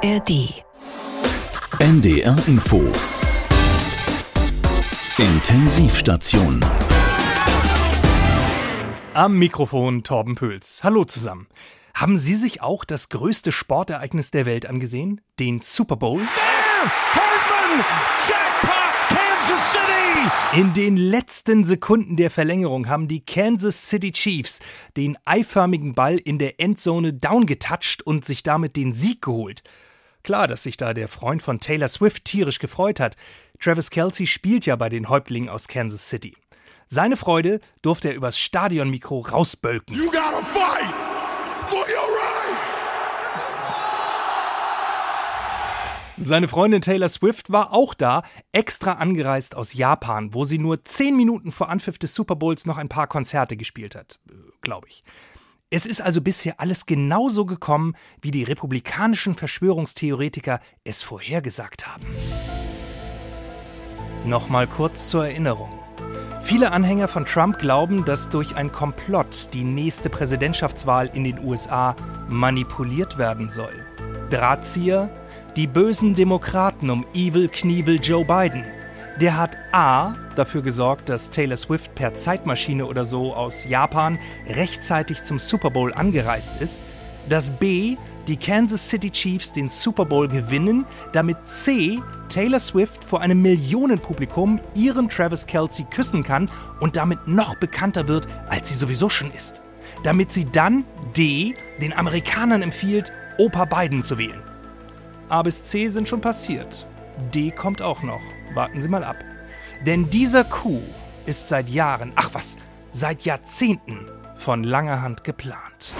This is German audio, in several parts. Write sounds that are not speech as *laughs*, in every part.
ARD. NDR Info. Intensivstation. Am Mikrofon Torben Pöls. Hallo zusammen. Haben Sie sich auch das größte Sportereignis der Welt angesehen? Den Super Bowl? Hartman! Jackpot! Kansas City! In den letzten Sekunden der Verlängerung haben die Kansas City Chiefs den eiförmigen Ball in der Endzone downgetoucht und sich damit den Sieg geholt. Klar, dass sich da der Freund von Taylor Swift tierisch gefreut hat. Travis Kelsey spielt ja bei den Häuptlingen aus Kansas City. Seine Freude durfte er übers Stadionmikro rausbölken. You gotta fight for your right! Seine Freundin Taylor Swift war auch da, extra angereist aus Japan, wo sie nur zehn Minuten vor Anpfiff des Super Bowls noch ein paar Konzerte gespielt hat, äh, glaube ich. Es ist also bisher alles genauso gekommen, wie die republikanischen Verschwörungstheoretiker es vorhergesagt haben. Nochmal kurz zur Erinnerung. Viele Anhänger von Trump glauben, dass durch ein Komplott die nächste Präsidentschaftswahl in den USA manipuliert werden soll. Drahtzieher? Die bösen Demokraten um Evil Knievel Joe Biden. Der hat A dafür gesorgt, dass Taylor Swift per Zeitmaschine oder so aus Japan rechtzeitig zum Super Bowl angereist ist, dass B die Kansas City Chiefs den Super Bowl gewinnen, damit C Taylor Swift vor einem Millionenpublikum ihren Travis Kelsey küssen kann und damit noch bekannter wird, als sie sowieso schon ist. Damit sie dann D den Amerikanern empfiehlt, Opa Biden zu wählen. A bis C sind schon passiert. D kommt auch noch. Warten Sie mal ab. Denn dieser Coup ist seit Jahren, ach was, seit Jahrzehnten von langer Hand geplant.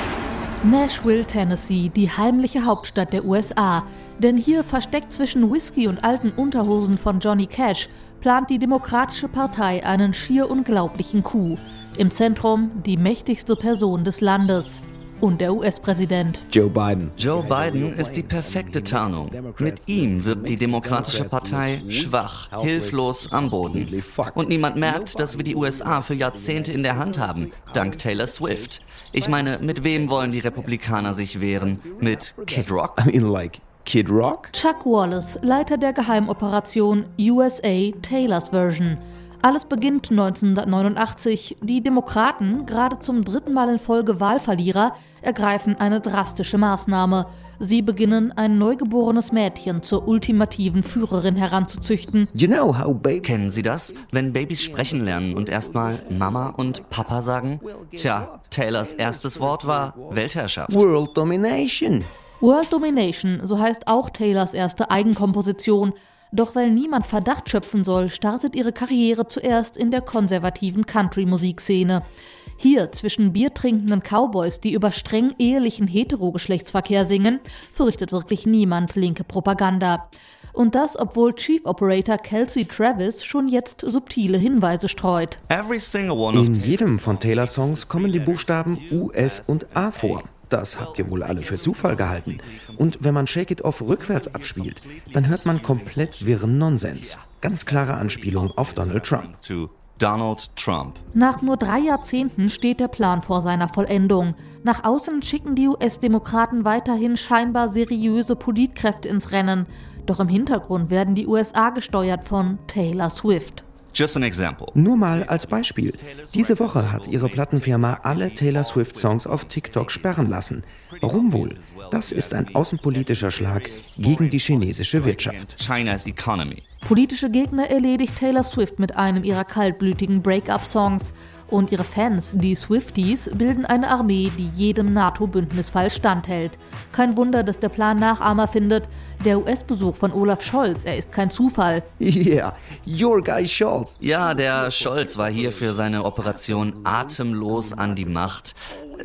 Nashville, Tennessee, die heimliche Hauptstadt der USA. Denn hier versteckt zwischen Whisky und alten Unterhosen von Johnny Cash plant die Demokratische Partei einen schier unglaublichen Coup. Im Zentrum die mächtigste Person des Landes. Und der US-Präsident. Joe Biden. Joe Biden ist die perfekte Tarnung. Mit ihm wirkt die Demokratische Partei schwach, hilflos am Boden. Und niemand merkt, dass wir die USA für Jahrzehnte in der Hand haben, dank Taylor Swift. Ich meine, mit wem wollen die Republikaner sich wehren? Mit Kid Rock? I mean, like Kid Rock? Chuck Wallace, Leiter der Geheimoperation USA Taylor's Version. Alles beginnt 1989. Die Demokraten, gerade zum dritten Mal in Folge Wahlverlierer, ergreifen eine drastische Maßnahme. Sie beginnen, ein neugeborenes Mädchen zur ultimativen Führerin heranzuzüchten. You know how baby... Kennen Sie das? Wenn Babys sprechen lernen und erstmal Mama und Papa sagen? Tja, Taylors erstes Wort war Weltherrschaft. World Domination. World Domination, so heißt auch Taylors erste Eigenkomposition. Doch weil niemand Verdacht schöpfen soll, startet ihre Karriere zuerst in der konservativen Country-Musikszene. Hier zwischen biertrinkenden Cowboys, die über streng ehelichen Heterogeschlechtsverkehr singen, fürchtet wirklich niemand linke Propaganda. Und das, obwohl Chief Operator Kelsey Travis schon jetzt subtile Hinweise streut. In jedem von Taylors Songs kommen die Buchstaben U, S und A vor. Das habt ihr wohl alle für Zufall gehalten. Und wenn man Shake It Off rückwärts abspielt, dann hört man komplett wirren Nonsens. Ganz klare Anspielung auf Donald Trump. Donald Trump. Nach nur drei Jahrzehnten steht der Plan vor seiner Vollendung. Nach außen schicken die US-Demokraten weiterhin scheinbar seriöse Politkräfte ins Rennen. Doch im Hintergrund werden die USA gesteuert von Taylor Swift. Just an example. Nur mal als Beispiel. Diese Woche hat ihre Plattenfirma alle Taylor Swift-Songs auf TikTok sperren lassen. Warum wohl? Das ist ein außenpolitischer Schlag gegen die chinesische Wirtschaft. China's economy. Politische Gegner erledigt Taylor Swift mit einem ihrer kaltblütigen Break-up-Songs. Und ihre Fans, die Swifties, bilden eine Armee, die jedem NATO-Bündnisfall standhält. Kein Wunder, dass der Plan Nachahmer findet. Der US-Besuch von Olaf Scholz, er ist kein Zufall. *laughs* Yeah, your guy Scholz. Ja, der Scholz war hier für seine Operation Atemlos an die Macht.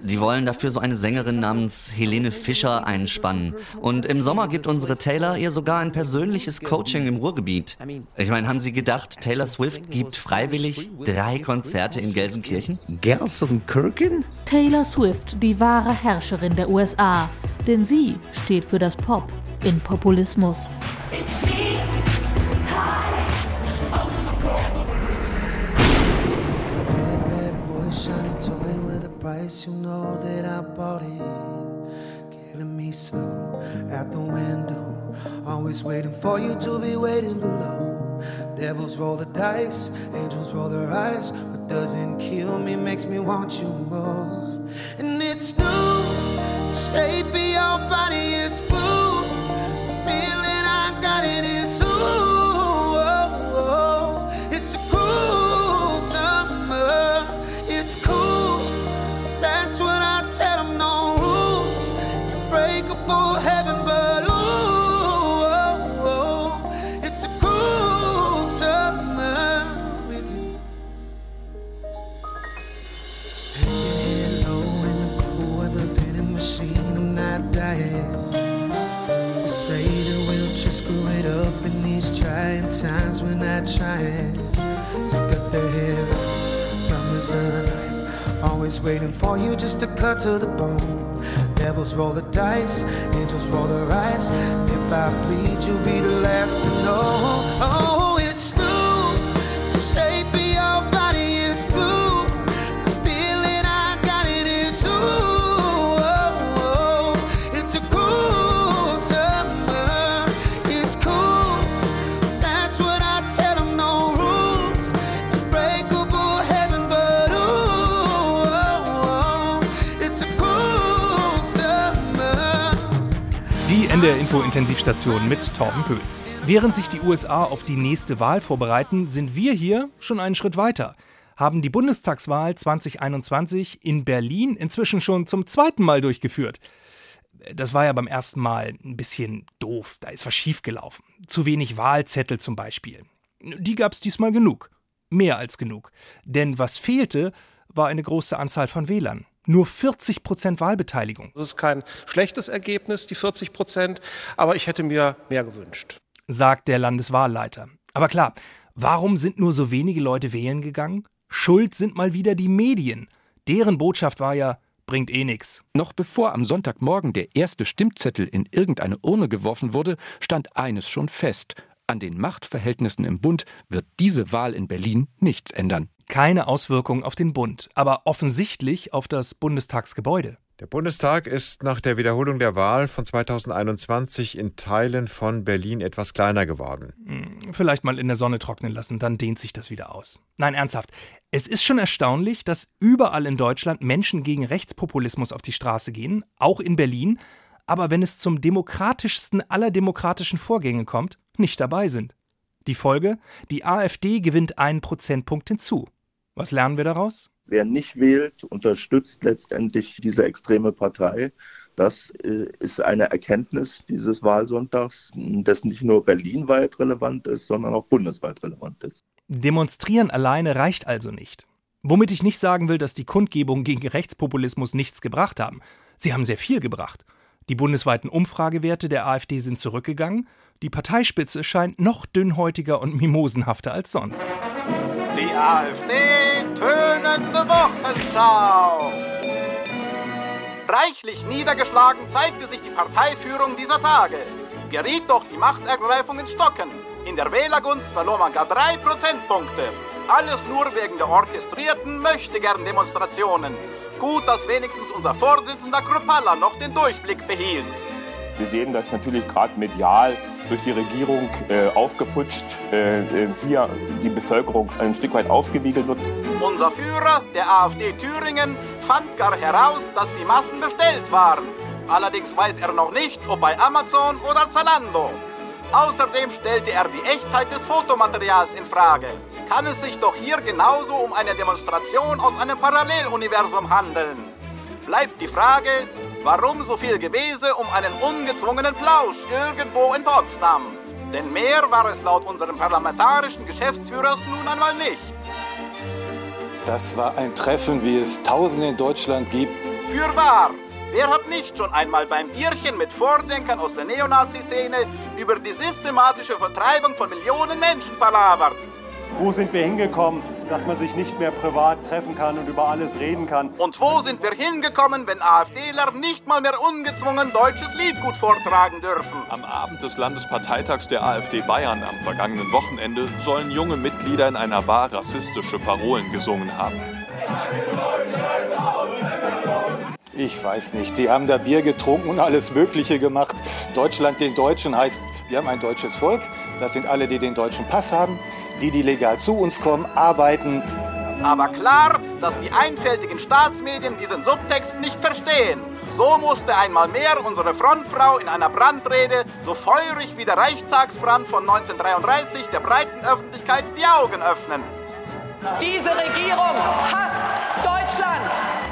Die wollen dafür so eine Sängerin namens Helene Fischer einspannen. Und im Sommer gibt unsere Taylor ihr sogar ein persönliches Coaching im Ruhrgebiet. Ich meine, haben Sie gedacht, Taylor Swift gibt freiwillig drei Konzerte in Gelsenkirchen? Gelsenkirchen? Taylor Swift, die wahre Herrscherin der USA. Denn sie steht für das Pop in Populismus. Hey, price, you know that I bought it. Killing me slow at the window, Always waiting for you to be waiting below. Devils roll the dice, angels roll their eyes. What doesn't kill me makes me want you more. And it's new, shape Always waiting for you just to cut to the bone. Devils roll the dice, angels roll their eyes. If I bleed, you'll be the last to know. Oh, Die NDR Info Intensivstation mit Torben Pöls. Während sich die USA auf die nächste Wahl vorbereiten, sind wir hier schon einen Schritt weiter. Haben die Bundestagswahl 2021 in Berlin inzwischen schon zum zweiten Mal durchgeführt. Das war ja beim ersten Mal ein bisschen doof, da ist was schiefgelaufen. Zu wenig Wahlzettel zum Beispiel. Die gab es diesmal genug. Mehr als genug. Denn was fehlte, war eine große Anzahl von Wählern. Nur 40 Prozent Wahlbeteiligung. Das ist kein schlechtes Ergebnis, die 40 Prozent, aber ich hätte mir mehr gewünscht. sagt der Landeswahlleiter. Aber klar, warum sind nur so wenige Leute wählen gegangen? Schuld sind mal wieder die Medien. Deren Botschaft war ja, bringt eh nix. Noch bevor am Sonntagmorgen der erste Stimmzettel in irgendeine Urne geworfen wurde, stand eines schon fest. An den Machtverhältnissen im Bund wird diese Wahl in Berlin nichts ändern. Keine Auswirkungen auf den Bund, aber offensichtlich auf das Bundestagsgebäude. Der Bundestag ist nach der Wiederholung der Wahl von 2021 in Teilen von Berlin etwas kleiner geworden. Hm, Vielleicht mal in der Sonne trocknen lassen, dann dehnt sich das wieder aus. Nein, ernsthaft. Es ist schon erstaunlich, dass überall in Deutschland Menschen gegen Rechtspopulismus auf die Straße gehen, auch in Berlin, aber wenn es zum demokratischsten aller demokratischen Vorgänge kommt, nicht dabei sind. Die Folge? Die AfD gewinnt einen Prozentpunkt hinzu. Was lernen wir daraus? Wer nicht wählt, unterstützt letztendlich diese extreme Partei. Das äh, ist eine Erkenntnis dieses Wahlsonntags, das nicht nur berlinweit relevant ist, sondern auch bundesweit relevant ist. Demonstrieren alleine reicht also nicht. Womit ich nicht sagen will, dass die Kundgebungen gegen Rechtspopulismus nichts gebracht haben. Sie haben sehr viel gebracht. Die bundesweiten Umfragewerte der AfD sind zurückgegangen. Die Parteispitze scheint noch dünnhäutiger und mimosenhafter als sonst. Die AfD tönende Wochenschau. Reichlich niedergeschlagen zeigte sich die Parteiführung dieser Tage. Geriet doch die Machtergreifung ins Stocken. In der Wählergunst verlor man gar drei Prozentpunkte. Alles nur wegen der orchestrierten Möchtegern-Demonstrationen. Gut, dass wenigstens unser Vorsitzender Kruppalla noch den Durchblick behielt. Wir sehen, dass natürlich gerade medial durch die Regierung äh, aufgeputscht äh, äh, hier die Bevölkerung ein Stück weit aufgewiegelt wird. Unser Führer, der AfD Thüringen, fand gar heraus, dass die Massen bestellt waren. Allerdings weiß er noch nicht, ob bei Amazon oder Zalando. Außerdem stellte er die Echtheit des Fotomaterials in Frage. Kann es sich doch hier genauso um eine Demonstration aus einem Paralleluniversum handeln? Bleibt die Frage, warum so viel Gewese um einen ungezwungenen Plausch irgendwo in Potsdam? Denn mehr war es laut unserem parlamentarischen Geschäftsführers nun einmal nicht. Das war ein Treffen, wie es Tausende in Deutschland gibt. Fürwahr! Wer hat nicht schon einmal beim Bierchen mit Vordenkern aus der Neonazi-Szene über die systematische Vertreibung von Millionen Menschen palavert? Wo sind wir hingekommen, dass man sich nicht mehr privat treffen kann und über alles reden kann? Und wo sind wir hingekommen, wenn AfDler nicht mal mehr ungezwungen deutsches Liedgut vortragen dürfen? Am Abend des Landesparteitags der AfD Bayern am vergangenen Wochenende sollen junge Mitglieder in einer Bar rassistische Parolen gesungen haben. Ich weiß nicht. Die haben da Bier getrunken und alles Mögliche gemacht. Deutschland den Deutschen heißt, wir haben ein deutsches Volk. Das sind alle, die den deutschen Pass haben, die, die legal zu uns kommen, arbeiten. Aber klar, dass die einfältigen Staatsmedien diesen Subtext nicht verstehen. So musste einmal mehr unsere Frontfrau in einer Brandrede, so feurig wie der Reichstagsbrand von 1933, der breiten Öffentlichkeit die Augen öffnen. Diese Regierung hasst Deutschland.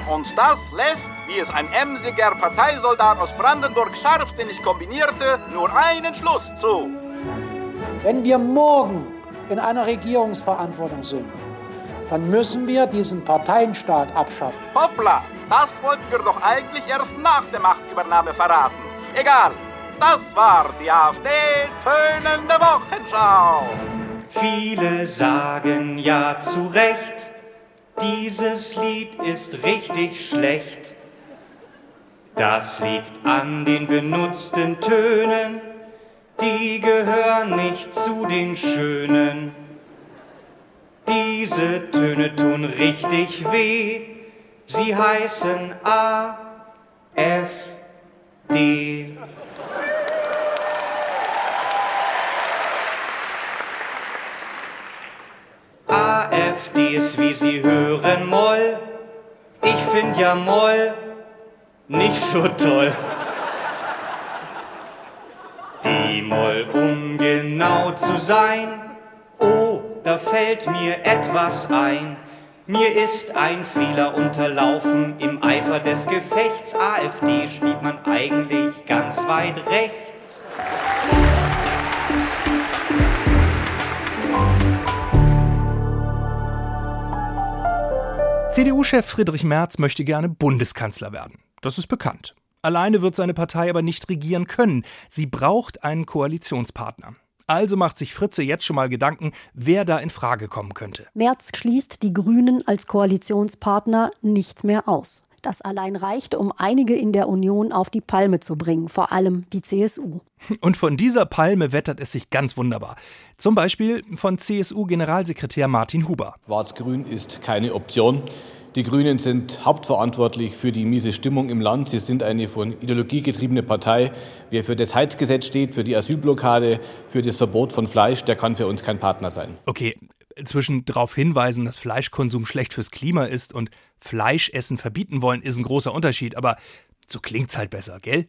Und das lässt, wie es ein emsiger Parteisoldat aus Brandenburg scharfsinnig kombinierte, nur einen Schluss zu. Wenn wir morgen in einer Regierungsverantwortung sind, dann müssen wir diesen Parteienstaat abschaffen. Hoppla, das wollten wir doch eigentlich erst nach der Machtübernahme verraten. Egal, das war die AfD Tönende Wochenschau. Viele sagen ja zu Recht, dieses Lied ist richtig schlecht. Das liegt an den benutzten Tönen, die gehören nicht zu den schönen. Diese Töne tun richtig weh, sie heißen A, F, D. AfD ist, wie Sie hören, Moll. Ich find ja Moll nicht so toll. Moll, um genau zu sein. Oh, da fällt mir etwas ein. Mir ist ein Fehler unterlaufen im Eifer des Gefechts. AfD spielt man eigentlich ganz weit rechts. CDU-Chef Friedrich Merz möchte gerne Bundeskanzler werden. Das ist bekannt. Alleine wird seine Partei aber nicht regieren können. Sie braucht einen Koalitionspartner. Also macht sich Fritze jetzt schon mal Gedanken, wer da in Frage kommen könnte. Merz schließt die Grünen als Koalitionspartner nicht mehr aus. Das allein reicht, um einige in der Union auf die Palme zu bringen, vor allem die CSU. Und von dieser Palme wettert es sich ganz wunderbar. Zum Beispiel von CSU-Generalsekretär Martin Huber. Schwarz-Grün ist keine Option. Die Grünen sind hauptverantwortlich für die miese Stimmung im Land. Sie sind eine von Ideologie getriebene Partei. Wer für das Heizgesetz steht, für die Asylblockade, für das Verbot von Fleisch, der kann für uns kein Partner sein. Okay, zwischen darauf hinweisen, dass Fleischkonsum schlecht fürs Klima ist und Fleischessen verbieten wollen, ist ein großer Unterschied, aber so klingt's halt besser, gell?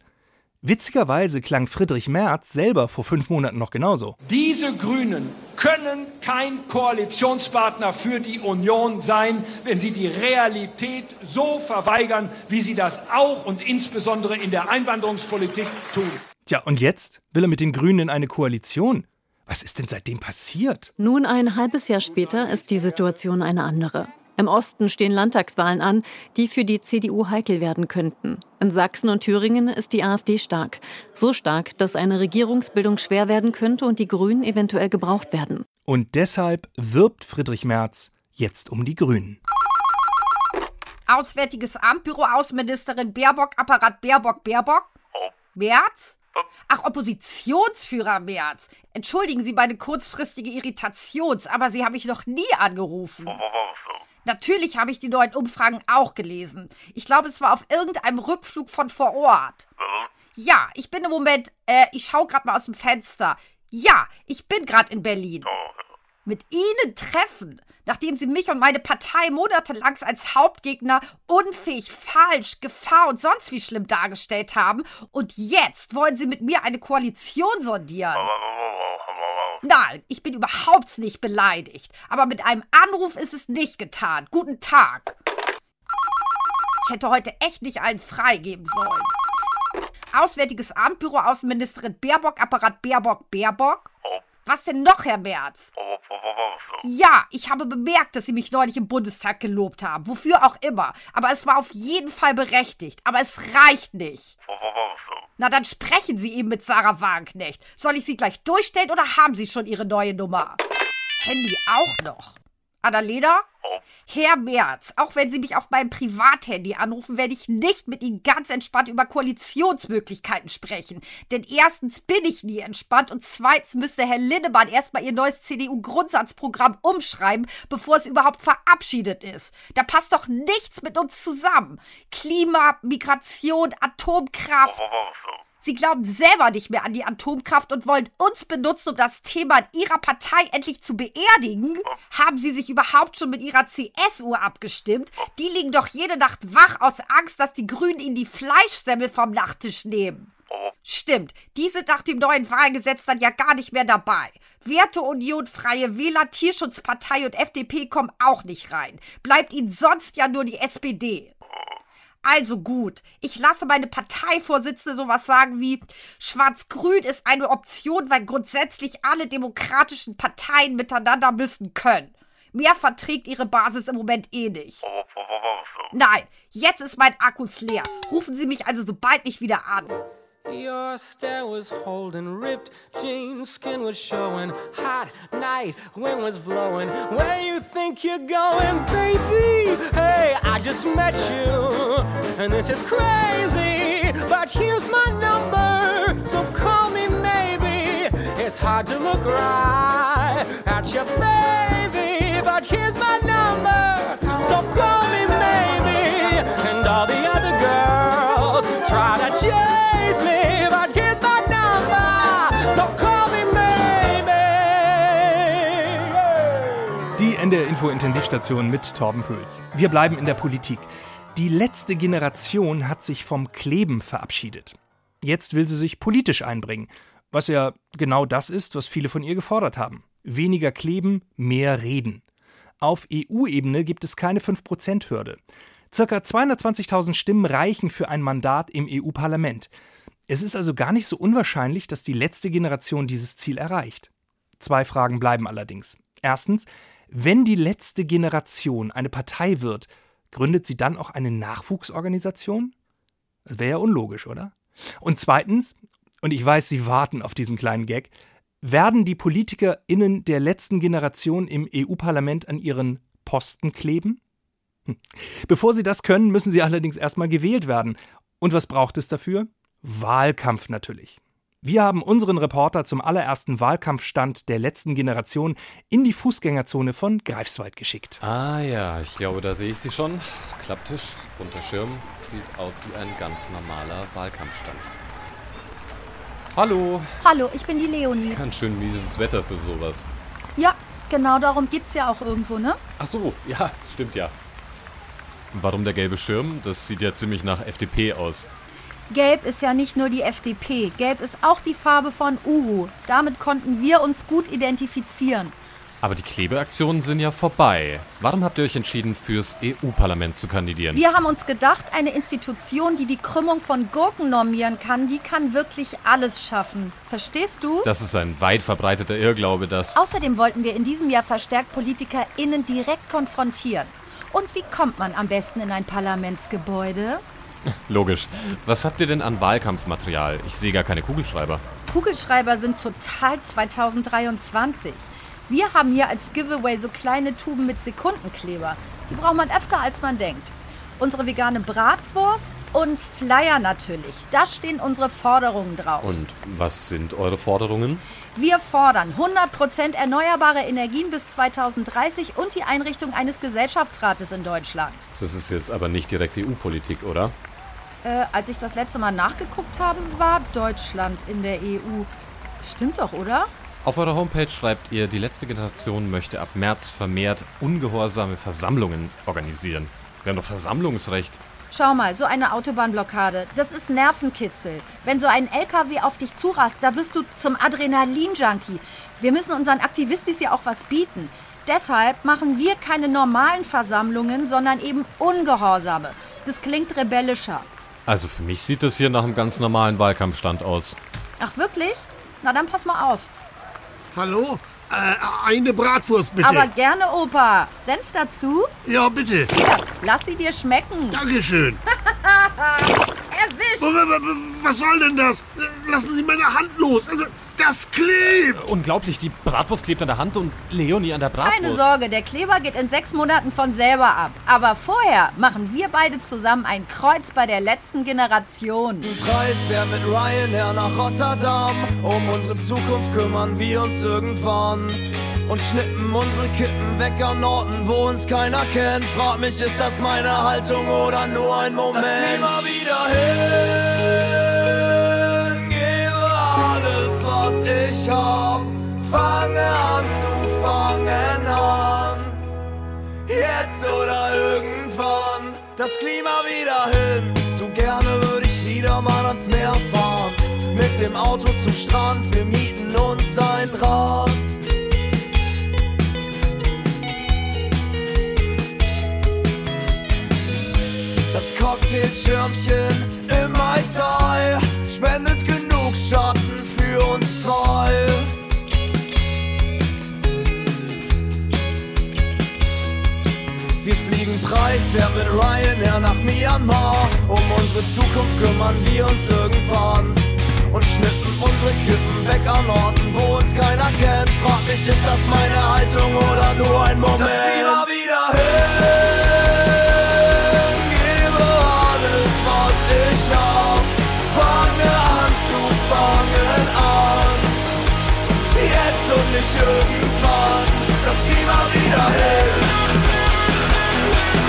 Witzigerweise klang Friedrich Merz selber vor fünf Monaten noch genauso. Diese Grünen können kein Koalitionspartner für die Union sein, wenn sie die Realität so verweigern, wie sie das auch und insbesondere in der Einwanderungspolitik tun. Tja, und jetzt will er mit den Grünen in eine Koalition. Was ist denn seitdem passiert? Nun ein halbes Jahr später ist die Situation eine andere. Im Osten stehen Landtagswahlen an, die für die CDU heikel werden könnten. In Sachsen und Thüringen ist die AfD stark. So stark, dass eine Regierungsbildung schwer werden könnte und die Grünen eventuell gebraucht werden. Und deshalb wirbt Friedrich Merz jetzt um die Grünen. Auswärtiges Amt, Büroaußenministerin Baerbock, Apparat Baerbock, Baerbock. Merz? Ach, Oppositionsführer Merz. Entschuldigen Sie meine kurzfristige Irritation, aber Sie habe ich noch nie angerufen. Natürlich habe ich die neuen Umfragen auch gelesen. Ich glaube, es war auf irgendeinem Rückflug von vor Ort. Ja, ich bin im Moment, äh, ich schaue gerade mal aus dem Fenster. Ja, ich bin gerade in Berlin. Mit Ihnen treffen, nachdem Sie mich und meine Partei monatelang als Hauptgegner unfähig, falsch, Gefahr und sonst wie schlimm dargestellt haben. Und jetzt wollen Sie mit mir eine Koalition sondieren. Nein, ich bin überhaupt nicht beleidigt. Aber mit einem Anruf ist es nicht getan. Guten Tag. Ich hätte heute echt nicht allen freigeben sollen. Auswärtiges Amt, Büroaußenministerin Baerbock, Apparat Baerbock, Baerbock. Was denn noch, Herr Merz? Ja, ich habe bemerkt, dass Sie mich neulich im Bundestag gelobt haben. Wofür auch immer. Aber es war auf jeden Fall berechtigt. Aber es reicht nicht. Na, dann sprechen Sie eben mit Sarah Wagenknecht. Soll ich Sie gleich durchstellen oder haben Sie schon Ihre neue Nummer? Handy auch noch. Annalena? Herr Merz, auch wenn Sie mich auf meinem Privathandy anrufen, werde ich nicht mit Ihnen ganz entspannt über Koalitionsmöglichkeiten sprechen. Denn erstens bin ich nie entspannt und zweitens müsste Herr Linnemann erstmal Ihr neues CDU-Grundsatzprogramm umschreiben, bevor es überhaupt verabschiedet ist. Da passt doch nichts mit uns zusammen. Klima, Migration, Atomkraft. Sie glauben selber nicht mehr an die Atomkraft und wollen uns benutzen, um das Thema in Ihrer Partei endlich zu beerdigen? Haben Sie sich überhaupt schon mit Ihrer CSU abgestimmt? Die liegen doch jede Nacht wach aus Angst, dass die Grünen Ihnen die Fleischsemmel vom Nachttisch nehmen. Stimmt, die sind nach dem neuen Wahlgesetz dann ja gar nicht mehr dabei. Werteunion, Freie Wähler, Tierschutzpartei und FDP kommen auch nicht rein. Bleibt ihnen sonst ja nur die SPD. Also gut, ich lasse meine Parteivorsitzende sowas sagen wie Schwarz-Grün ist eine Option, weil grundsätzlich alle demokratischen Parteien miteinander müssen können. Mehr verträgt ihre Basis im Moment eh nicht. Nein, jetzt ist mein Akkus leer. Rufen Sie mich also so bald nicht wieder an. Your stare was holding, ripped jeans, skin was showing. Hot night, wind was blowing. Where you think you're going, baby? Hey, I just met you, and this is crazy. But here's my number, so call me maybe. It's hard to look right at your baby, but here's my number, so call me maybe. And all the other girls try to chase Die NDR Info Intensivstation mit Torben Pöls. Wir bleiben in der Politik. Die letzte Generation hat sich vom Kleben verabschiedet. Jetzt will sie sich politisch einbringen, was ja genau das ist, was viele von ihr gefordert haben. Weniger kleben, mehr reden. Auf EU-Ebene gibt es keine 5%-Hürde. Circa 220.000 Stimmen reichen für ein Mandat im EU-Parlament. Es ist also gar nicht so unwahrscheinlich, dass die letzte Generation dieses Ziel erreicht. Zwei Fragen bleiben allerdings. Erstens, wenn die letzte Generation eine Partei wird, gründet sie dann auch eine Nachwuchsorganisation? Das wäre ja unlogisch, oder? Und zweitens, und ich weiß, Sie warten auf diesen kleinen Gag, werden die PolitikerInnen der letzten Generation im EU-Parlament an ihren Posten kleben? Hm. Bevor sie das können, müssen sie allerdings erstmal gewählt werden. Und was braucht es dafür? Wahlkampf natürlich. Wir haben unseren Reporter zum allerersten Wahlkampfstand der letzten Generation in die Fußgängerzone von Greifswald geschickt. Ah ja, ich glaube, da sehe ich sie schon. Klapptisch, bunter Schirm, sieht aus wie ein ganz normaler Wahlkampfstand. Hallo. Hallo, ich bin die Leonie. Ganz schön mieses Wetter für sowas. Ja, genau darum geht's ja auch irgendwo, ne? Ach so, ja, stimmt ja. Warum der gelbe Schirm? Das sieht ja ziemlich nach FDP aus. Gelb ist ja nicht nur die FDP. Gelb ist auch die Farbe von Uhu. Damit konnten wir uns gut identifizieren. Aber die Klebeaktionen sind ja vorbei. Warum habt ihr euch entschieden, fürs EU-Parlament zu kandidieren? Wir haben uns gedacht, eine Institution, die die Krümmung von Gurken normieren kann, die kann wirklich alles schaffen. Verstehst du? Das ist ein weit verbreiteter Irrglaube, dass. Außerdem wollten wir in diesem Jahr verstärkt PolitikerInnen direkt konfrontieren. Und wie kommt man am besten in ein Parlamentsgebäude? *laughs* Logisch. Was habt ihr denn an Wahlkampfmaterial? Ich sehe gar keine Kugelschreiber. Kugelschreiber sind total 2023. Wir haben hier als Giveaway so kleine Tuben mit Sekundenkleber. Die braucht man öfter, als man denkt. Unsere vegane Bratwurst und Flyer natürlich. Da stehen unsere Forderungen drauf. Und was sind eure Forderungen? Wir fordern 100% erneuerbare Energien bis 2030 und die Einrichtung eines Gesellschaftsrates in Deutschland. Das ist jetzt aber nicht direkt EU-Politik, oder? Äh, als ich das letzte Mal nachgeguckt habe, war Deutschland in der EU. Stimmt doch, oder? Auf eurer Homepage schreibt ihr, die letzte Generation möchte ab März vermehrt ungehorsame Versammlungen organisieren. Wir haben doch Versammlungsrecht. Schau mal, so eine Autobahnblockade, das ist Nervenkitzel. Wenn so ein LKW auf dich zurast, da wirst du zum Adrenalin-Junkie. Wir müssen unseren Aktivistis ja auch was bieten. Deshalb machen wir keine normalen Versammlungen, sondern eben ungehorsame. Das klingt rebellischer. Also für mich sieht das hier nach einem ganz normalen Wahlkampfstand aus. Ach wirklich? Na dann pass mal auf. Hallo? Äh, eine Bratwurst bitte. Aber gerne, Opa. Senf dazu? Ja, bitte. Hier, lass sie dir schmecken. Dankeschön. *laughs* Erwischt. Was soll denn das? lassen Sie meine Hand los. Also, Das klebt. Unglaublich, die Bratwurst klebt an der Hand und Leonie an der Bratwurst. Keine Sorge, der Kleber geht in sechs Monaten von selber ab. Aber vorher machen wir beide zusammen ein Kreuz bei der letzten Generation. Preiswert mit Ryanair nach Rotterdam. Um unsere Zukunft kümmern wir uns irgendwann. Und schnippen unsere Kippen weg an Orten, wo uns keiner kennt. Frag mich, ist das meine Haltung oder nur ein Moment? Das Klima wieder hin, ich hab. Fange an zu fangen an. Jetzt oder irgendwann, das Klima wieder hin. Zu gerne würde ich wieder mal ans Meer fahren. Mit dem Auto zum Strand, wir mieten uns ein Rad. Das Cocktailschirmchen im Mai spendet genug für uns zwei. Wir fliegen preiswert mit Ryanair nach Myanmar. Um unsere Zukunft kümmern wir uns irgendwann. Und schnippen unsere Kippen weg an Orten, wo uns keiner kennt. Frag mich, ist das meine Haltung oder nur ein Moment? Das Klima wieder hin, und nicht irgendwann. Das Klima wieder hin.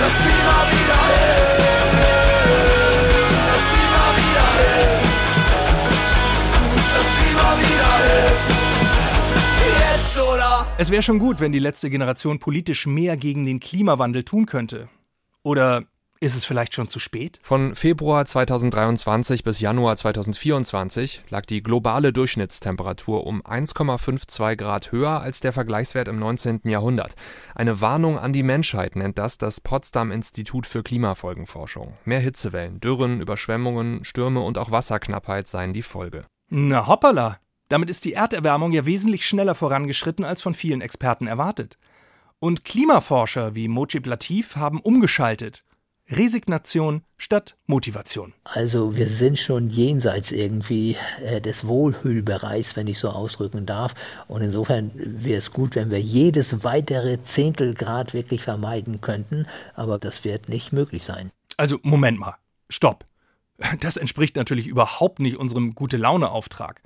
Das Klima wieder oder? Es wäre schon gut, wenn die letzte Generation politisch mehr gegen den Klimawandel tun könnte. Oder ist es vielleicht schon zu spät? Von Februar 2023 bis Januar 2024 lag die globale Durchschnittstemperatur um 1,52 Grad höher als der Vergleichswert im 19. Jahrhundert. Eine Warnung an die Menschheit nennt das das Potsdam Institut für Klimafolgenforschung. Mehr Hitzewellen, Dürren, Überschwemmungen, Stürme und auch Wasserknappheit seien die Folge. Na hoppala! Damit ist die Erderwärmung ja wesentlich schneller vorangeschritten als von vielen Experten erwartet. Und Klimaforscher wie Mojib Latif haben umgeschaltet. Resignation statt Motivation. Also wir sind schon jenseits irgendwie äh, des Wohlfühlbereichs, wenn ich so ausdrücken darf. Und insofern wäre es gut, wenn wir jedes weitere Zehntelgrad wirklich vermeiden könnten. Aber das wird nicht möglich sein. Also Moment mal, stopp. Das entspricht natürlich überhaupt nicht unserem Gute-Laune-Auftrag.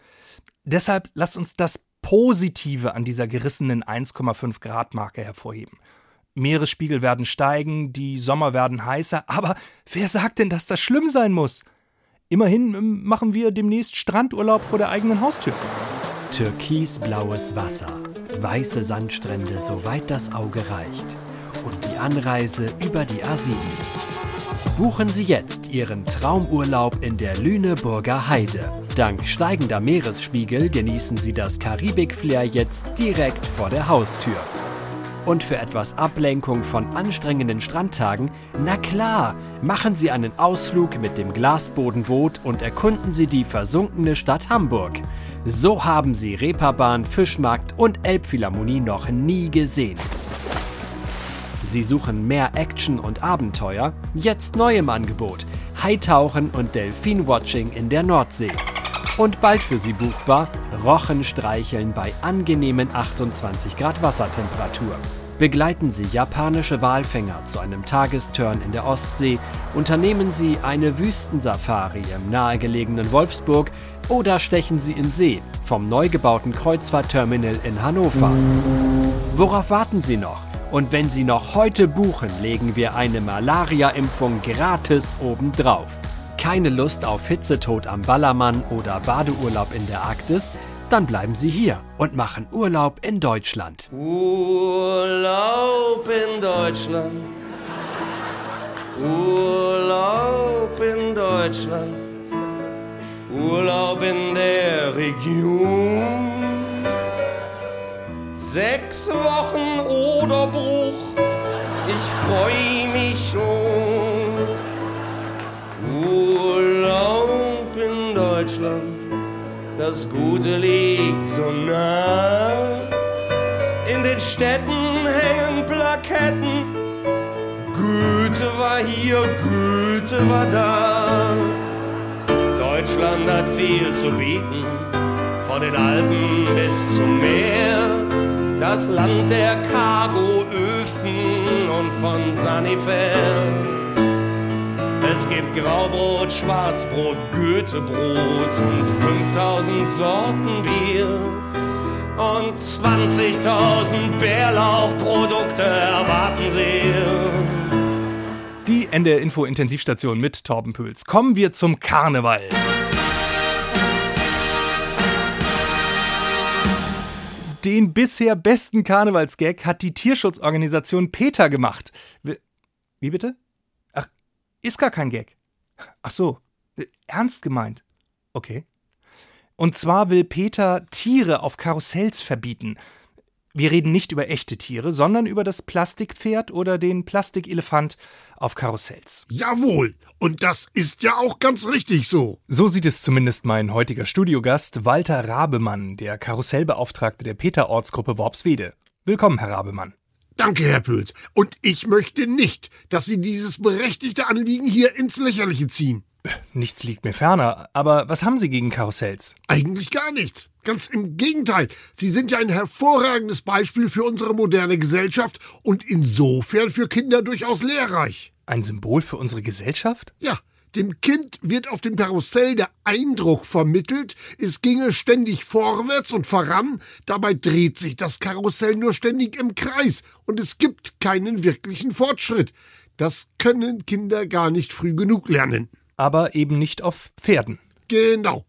Deshalb lasst uns das Positive an dieser gerissenen 1,5 Grad Marke hervorheben. Meeresspiegel werden steigen, die Sommer werden heißer, aber wer sagt denn, dass das schlimm sein muss? Immerhin ähm, machen wir demnächst Strandurlaub vor der eigenen Haustür. Türkisblaues Wasser, weiße Sandstrände, soweit das Auge reicht. Und die Anreise über die A7. Buchen Sie jetzt Ihren Traumurlaub in der Lüneburger Heide. Dank steigender Meeresspiegel genießen Sie das Karibik-Flair jetzt direkt vor der Haustür. Und für etwas Ablenkung von anstrengenden Strandtagen, na klar, machen Sie einen Ausflug mit dem Glasbodenboot und erkunden Sie die versunkene Stadt Hamburg. So haben Sie Reeperbahn, Fischmarkt und Elbphilharmonie noch nie gesehen. Sie suchen mehr Action und Abenteuer? Jetzt neu im Angebot. Haitauchen und Delfinwatching in der Nordsee. Und bald für Sie buchbar Rochen streicheln bei angenehmen 28 Grad Wassertemperatur. Begleiten Sie japanische Walfänger zu einem Tagesturn in der Ostsee, unternehmen Sie eine Wüstensafari im nahegelegenen Wolfsburg oder stechen Sie in See vom neu gebauten Kreuzfahrtterminal in Hannover. Worauf warten Sie noch? Und wenn Sie noch heute buchen, legen wir eine Malaria-Impfung gratis obendrauf. Keine Lust auf Hitzetod am Ballermann oder Badeurlaub in der Arktis? Dann bleiben Sie hier und machen Urlaub in Deutschland. Urlaub in Deutschland. Urlaub in Deutschland. Urlaub in der Region. Sechs Wochen oder Bruch. Ich freu mich schon. Urlaub in Deutschland. Das Gute liegt so nah. In den Städten hängen Plaketten. Goethe war hier, Goethe war da. Deutschland hat viel zu bieten, von den Alpen bis zum Meer. Das Land der Cargoöfen und von Sanifair. Es gibt Graubrot, Schwarzbrot, Goethebrot und 5000 Sorten Bier. Und 20.000 Bärlauchprodukte erwarten Sie. Die NDR Info Intensivstation mit Torben Püls. Kommen wir zum Karneval. Den bisher besten Karnevalsgag hat die Tierschutzorganisation PETA gemacht. Wie, wie bitte? Ach, ist gar kein Gag. Ach so, ernst gemeint. Okay. Und zwar will PETA Tiere auf Karussells verbieten. Wir reden nicht über echte Tiere, sondern über das Plastikpferd oder den Plastikelefant auf Karussells. Jawohl, und das ist ja auch ganz richtig so. So sieht es zumindest mein heutiger Studiogast Walter Rabemann, der Karussellbeauftragte der Peter-Ortsgruppe Worpswede. Willkommen, Herr Rabemann. Danke, Herr Püls. Und ich möchte nicht, dass Sie dieses berechtigte Anliegen hier ins Lächerliche ziehen. Nichts liegt mir ferner, aber was haben Sie gegen Karussells? Eigentlich gar nichts. Ganz im Gegenteil. Sie sind ja ein hervorragendes Beispiel für unsere moderne Gesellschaft und insofern für Kinder durchaus lehrreich. Ein Symbol für unsere Gesellschaft? Ja. Dem Kind wird auf dem Karussell der Eindruck vermittelt, es ginge ständig vorwärts und voran, dabei dreht sich das Karussell nur ständig im Kreis und es gibt keinen wirklichen Fortschritt. Das können Kinder gar nicht früh genug lernen aber eben nicht auf Pferden. Genau.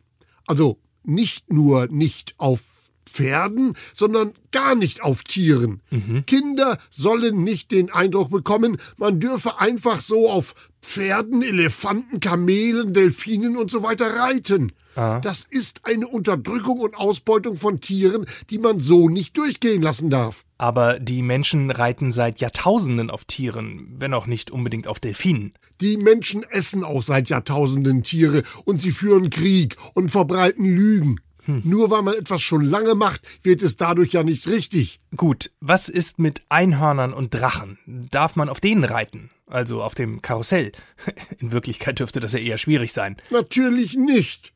Also nicht nur nicht auf Pferden, sondern gar nicht auf Tieren. Mhm. Kinder sollen nicht den Eindruck bekommen, man dürfe einfach so auf Pferden, Elefanten, Kamelen, Delfinen und so weiter reiten. Ah. Das ist eine Unterdrückung und Ausbeutung von Tieren, die man so nicht durchgehen lassen darf. Aber die Menschen reiten seit Jahrtausenden auf Tieren, wenn auch nicht unbedingt auf Delfinen. Die Menschen essen auch seit Jahrtausenden Tiere und sie führen Krieg und verbreiten Lügen. Hm. Nur weil man etwas schon lange macht, wird es dadurch ja nicht richtig. Gut, was ist mit Einhörnern und Drachen? Darf man auf denen reiten? Also auf dem Karussell? *laughs* In Wirklichkeit dürfte das ja eher schwierig sein. Natürlich nicht.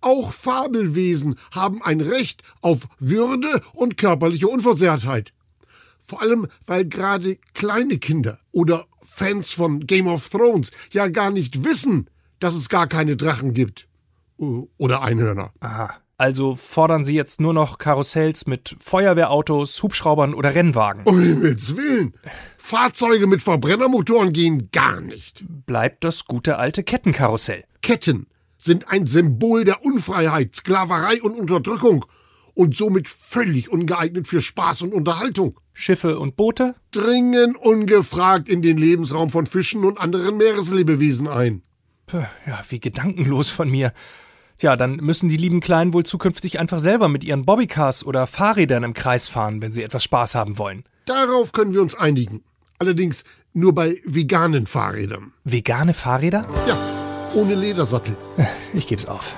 Auch Fabelwesen haben ein Recht auf Würde und körperliche Unversehrtheit. Vor allem, weil gerade kleine Kinder oder Fans von Game of Thrones ja gar nicht wissen, dass es gar keine Drachen gibt. Oder Einhörner. Aha. Also fordern Sie jetzt nur noch Karussells mit Feuerwehrautos, Hubschraubern oder Rennwagen? Um Himmels Willen! Fahrzeuge mit Verbrennermotoren gehen gar nicht. Bleibt das gute alte Kettenkarussell. Ketten sind ein Symbol der Unfreiheit, Sklaverei und Unterdrückung und somit völlig ungeeignet für Spaß und Unterhaltung. Schiffe und Boote? Dringen ungefragt in den Lebensraum von Fischen und anderen Meereslebewesen ein. Puh, ja, wie gedankenlos von mir. Tja, dann müssen die lieben Kleinen wohl zukünftig einfach selber mit ihren Bobbycars oder Fahrrädern im Kreis fahren, wenn sie etwas Spaß haben wollen. Darauf können wir uns einigen. Allerdings nur bei veganen Fahrrädern. Vegane Fahrräder? Ja, ohne Ledersattel. *laughs* Ich geb's auf.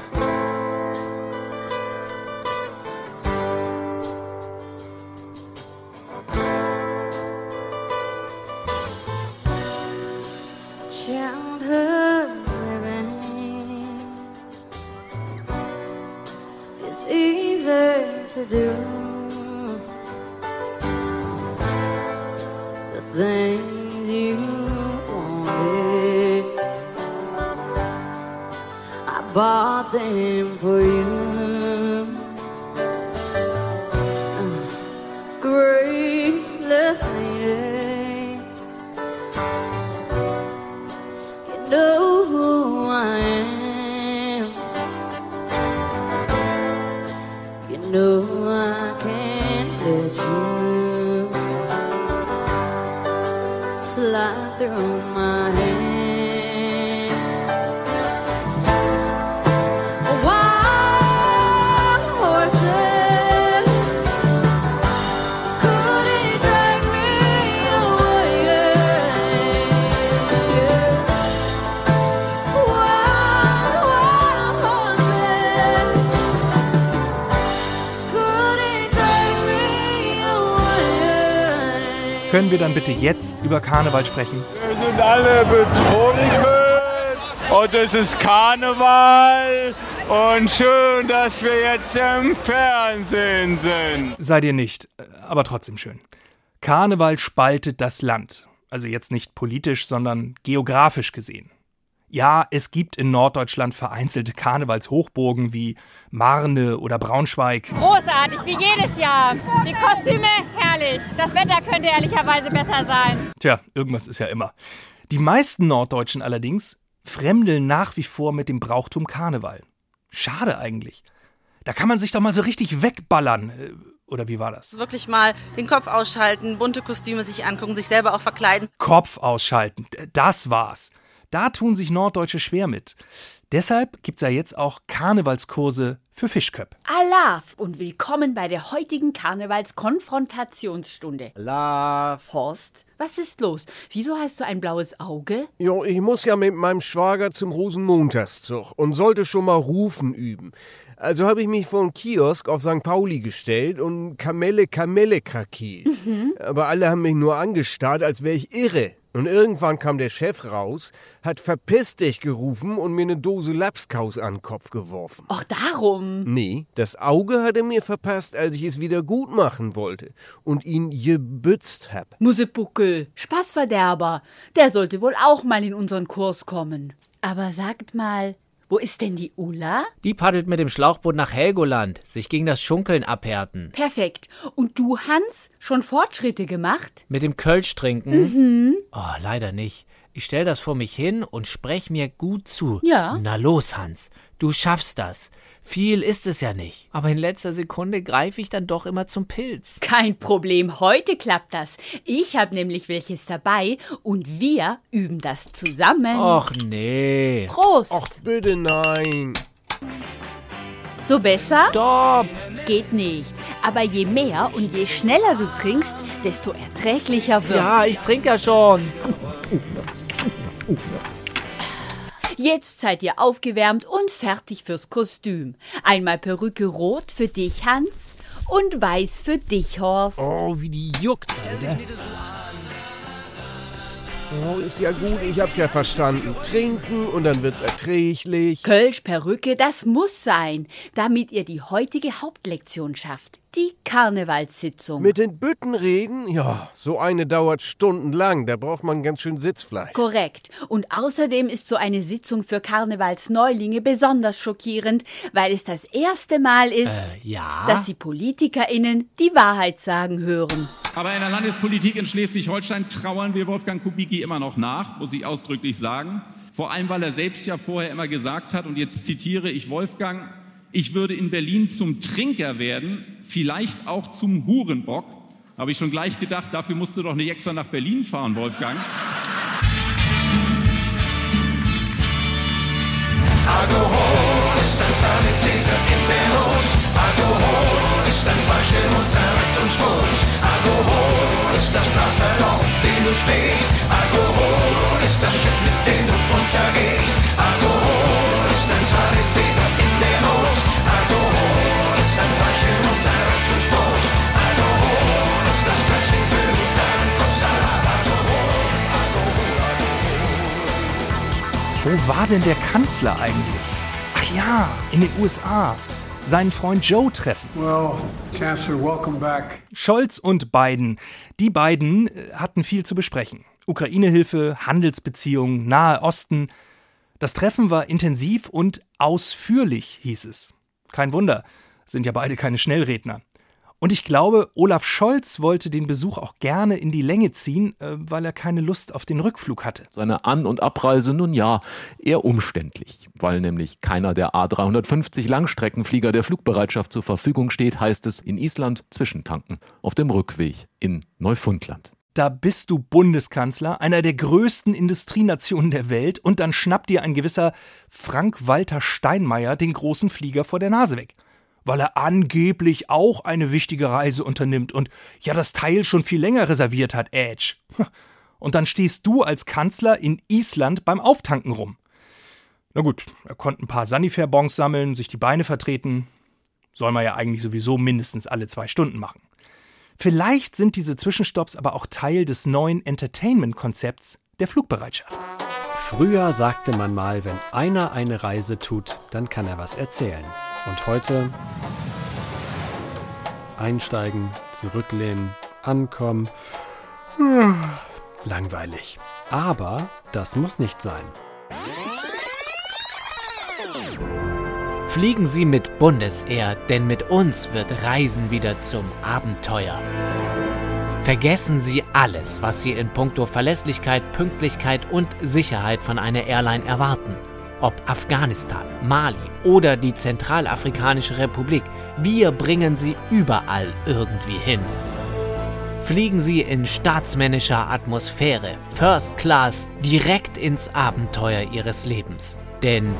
Do the things you wanted. I bought them for you. Können wir dann bitte jetzt über Karneval sprechen? Wir sind alle betrunken. und es ist Karneval und schön, dass wir jetzt im Fernsehen sind. Seid ihr nicht, aber trotzdem schön. Karneval spaltet das Land. Also jetzt nicht politisch, sondern geografisch gesehen. Ja, es gibt in Norddeutschland vereinzelte Karnevalshochburgen wie Marne oder Braunschweig. Großartig, wie jedes Jahr. Die Kostüme, herrlich. Das Wetter könnte ehrlicherweise besser sein. Tja, irgendwas ist ja immer. Die meisten Norddeutschen allerdings fremdeln nach wie vor mit dem Brauchtum Karneval. Schade eigentlich. Da kann man sich doch mal so richtig wegballern. Äh, Oder wie war das? Wirklich mal den Kopf ausschalten, bunte Kostüme sich angucken, sich selber auch verkleiden. Kopf ausschalten, das war's. Da tun sich Norddeutsche schwer mit. Deshalb gibt's ja jetzt auch Karnevalskurse für Fischköpp. Alaf und willkommen bei der heutigen Karnevals-Konfrontationsstunde. Alaf. Horst, was ist los? Wieso hast du ein blaues Auge? Jo, ich muss ja mit meinem Schwager zum Rosenmontagszug und sollte schon mal rufen üben. Also habe ich mich vor einen Kiosk auf St. Pauli gestellt und Kamelle, Kamelle krakiert. Mhm. Aber alle haben mich nur angestarrt, als wäre ich irre. Und irgendwann kam der Chef raus, hat verpiss dich gerufen und mir eine Dose Lapskaus an den Kopf geworfen. Ach, darum. Nee, das Auge hat er mir verpasst, als ich es wieder gut machen wollte und ihn gebützt hab. Musebuckel, Spaßverderber. Der sollte wohl auch mal in unseren Kurs kommen. Aber sagt mal, wo ist denn die Ulla? Die paddelt mit dem Schlauchboot nach Helgoland, sich gegen das Schunkeln abhärten. Perfekt. Und du, Hans, schon Fortschritte gemacht? Mit dem Kölsch trinken? Mhm. Oh, leider nicht. Ich stell das vor mich hin und sprech mir gut zu. Ja. Na los, Hans, du schaffst das. Viel ist es ja nicht. Aber in letzter Sekunde greife ich dann doch immer zum Pilz. Kein Problem, heute klappt das. Ich habe nämlich welches dabei und wir üben das zusammen. Och nee. Prost. Ach, bitte nein. So besser? Stopp! Geht nicht. Aber je mehr und je schneller du trinkst, desto erträglicher wird Ja, ich trinke ja schon. Jetzt seid ihr aufgewärmt und fertig fürs Kostüm. Einmal Perücke rot für dich, Hans, und weiß für dich, Horst. Oh, wie die juckt, Alter. Oh, ist ja gut, ich hab's ja verstanden. Trinken und dann wird's erträglich. Kölsch, Perücke, das muss sein, damit ihr die heutige Hauptlektion schafft. Die Karnevalssitzung. Mit den Bütten reden? Ja, so eine dauert stundenlang. Da braucht man ganz schön Sitzfleisch. Korrekt. Und außerdem ist so eine Sitzung für Karnevalsneulinge besonders schockierend, weil es das erste Mal ist, Äh, ja? dass die PolitikerInnen die Wahrheit sagen hören. Aber in der Landespolitik in Schleswig-Holstein trauern wir Wolfgang Kubicki immer noch nach, muss ich ausdrücklich sagen. Vor allem, weil er selbst ja vorher immer gesagt hat, und jetzt zitiere ich Wolfgang, ich würde in Berlin zum Trinker werden, vielleicht auch zum Hurenbock. Habe ich schon gleich gedacht, dafür musst du doch nicht extra nach Berlin fahren, Wolfgang. Alkohol ist ein Sanitäter in der Not. Ist ein Fallschirm unter Rettungsboot. Alkohol ist das Tausend, auf dem du stehst. Alkohol ist das Schiff, mit dem du untergehst. Alkohol Wo war denn der Kanzler eigentlich? Ach ja, in den USA. Seinen Freund Joe treffen. Well, Chancellor, welcome back. Scholz und Biden. Die beiden äh, hatten viel zu besprechen. Ukraine-Hilfe, Handelsbeziehungen, Nahe Osten. Das Treffen war intensiv und ausführlich, hieß es. Kein Wunder, sind ja beide keine Schnellredner. Und ich glaube, Olaf Scholz wollte den Besuch auch gerne in die Länge ziehen, äh, weil er keine Lust auf den Rückflug hatte. Seine An- und Abreise nun ja eher umständlich, weil nämlich keiner der A350 Langstreckenflieger der Flugbereitschaft zur Verfügung steht, heißt es in Island zwischentanken auf dem Rückweg in Neufundland. Da bist du Bundeskanzler einer der größten Industrienationen der Welt und dann schnappt dir ein gewisser Frank-Walter Steinmeier den großen Flieger vor der Nase weg. Weil er angeblich auch eine wichtige Reise unternimmt und ja das Teil schon viel länger reserviert hat, Edge. *laughs* Und dann stehst du als Kanzler in Island beim Auftanken rum. Na gut, er konnte ein paar Sanifair-Bons sammeln, sich die Beine vertreten. Soll man ja eigentlich sowieso mindestens alle zwei Stunden machen. Vielleicht sind diese Zwischenstopps aber auch Teil des neuen Entertainment-Konzepts der Flugbereitschaft. Früher sagte man mal, wenn einer eine Reise tut, dann kann er was erzählen. Und heute einsteigen, zurücklehnen, ankommen. *sighs* Langweilig. Aber das muss nicht sein. Fliegen Sie mit Bundesair, denn mit uns wird Reisen wieder zum Abenteuer. Vergessen Sie alles, was Sie in puncto Verlässlichkeit, Pünktlichkeit und Sicherheit von einer Airline erwarten. Ob Afghanistan, Mali oder die Zentralafrikanische Republik, wir bringen Sie überall irgendwie hin. Fliegen Sie in staatsmännischer Atmosphäre, First Class, direkt ins Abenteuer Ihres Lebens. Denn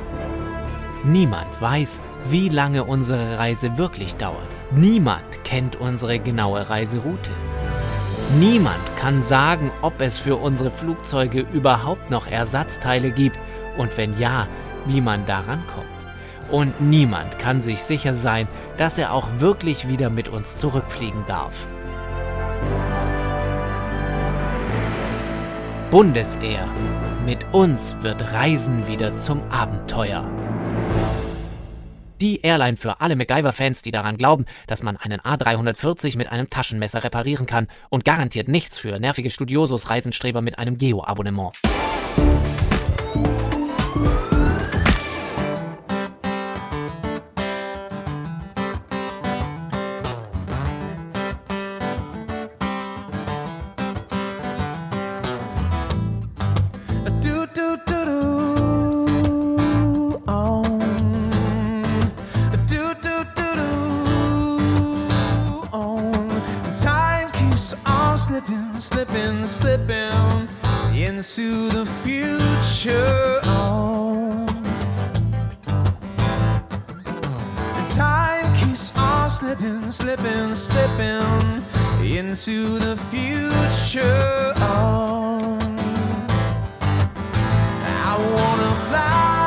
niemand weiß, wie lange unsere Reise wirklich dauert. Niemand kennt unsere genaue Reiseroute. Niemand kann sagen, ob es für unsere Flugzeuge überhaupt noch Ersatzteile gibt und wenn ja, wie man daran kommt. Und niemand kann sich sicher sein, dass er auch wirklich wieder mit uns zurückfliegen darf. Bundesair. Mit uns wird Reisen wieder zum Abenteuer. Die Airline für alle MacGyver-Fans, die daran glauben, dass man einen A340 mit einem Taschenmesser reparieren kann und garantiert nichts für nervige Studiosus-Reisenstreber mit einem Geo-Abonnement. Slipping, slipping, slipping into the future. I wanna fly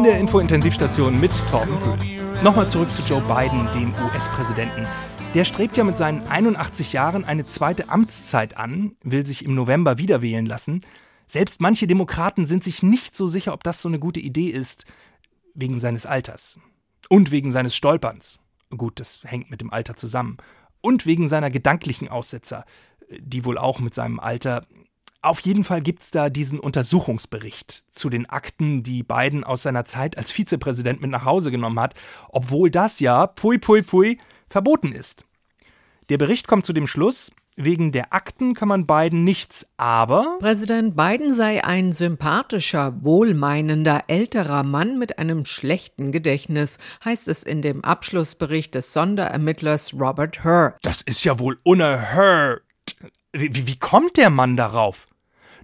Ende der Info-Intensivstation mit Torben Köhls. Nochmal zurück zu Joe Biden, dem US-Präsidenten. Der strebt ja mit seinen 81 Jahren eine zweite Amtszeit an, will sich im November wieder wählen lassen. Selbst manche Demokraten sind sich nicht so sicher, ob das so eine gute Idee ist, wegen seines Alters. Und wegen seines Stolperns. Gut, das hängt mit dem Alter zusammen. Und wegen seiner gedanklichen Aussetzer, die wohl auch mit seinem Alter. Auf jeden Fall gibt's da diesen Untersuchungsbericht zu den Akten, die Biden aus seiner Zeit als Vizepräsident mit nach Hause genommen hat, obwohl das ja, pfui, pfui, pfui, verboten ist. Der Bericht kommt zu dem Schluss, wegen der Akten kann man Biden nichts, aber Präsident Biden sei ein sympathischer, wohlmeinender, älterer Mann mit einem schlechten Gedächtnis, heißt es in dem Abschlussbericht des Sonderermittlers Robert Hur. das ist ja wohl unerhört. Wie, wie kommt der Mann darauf?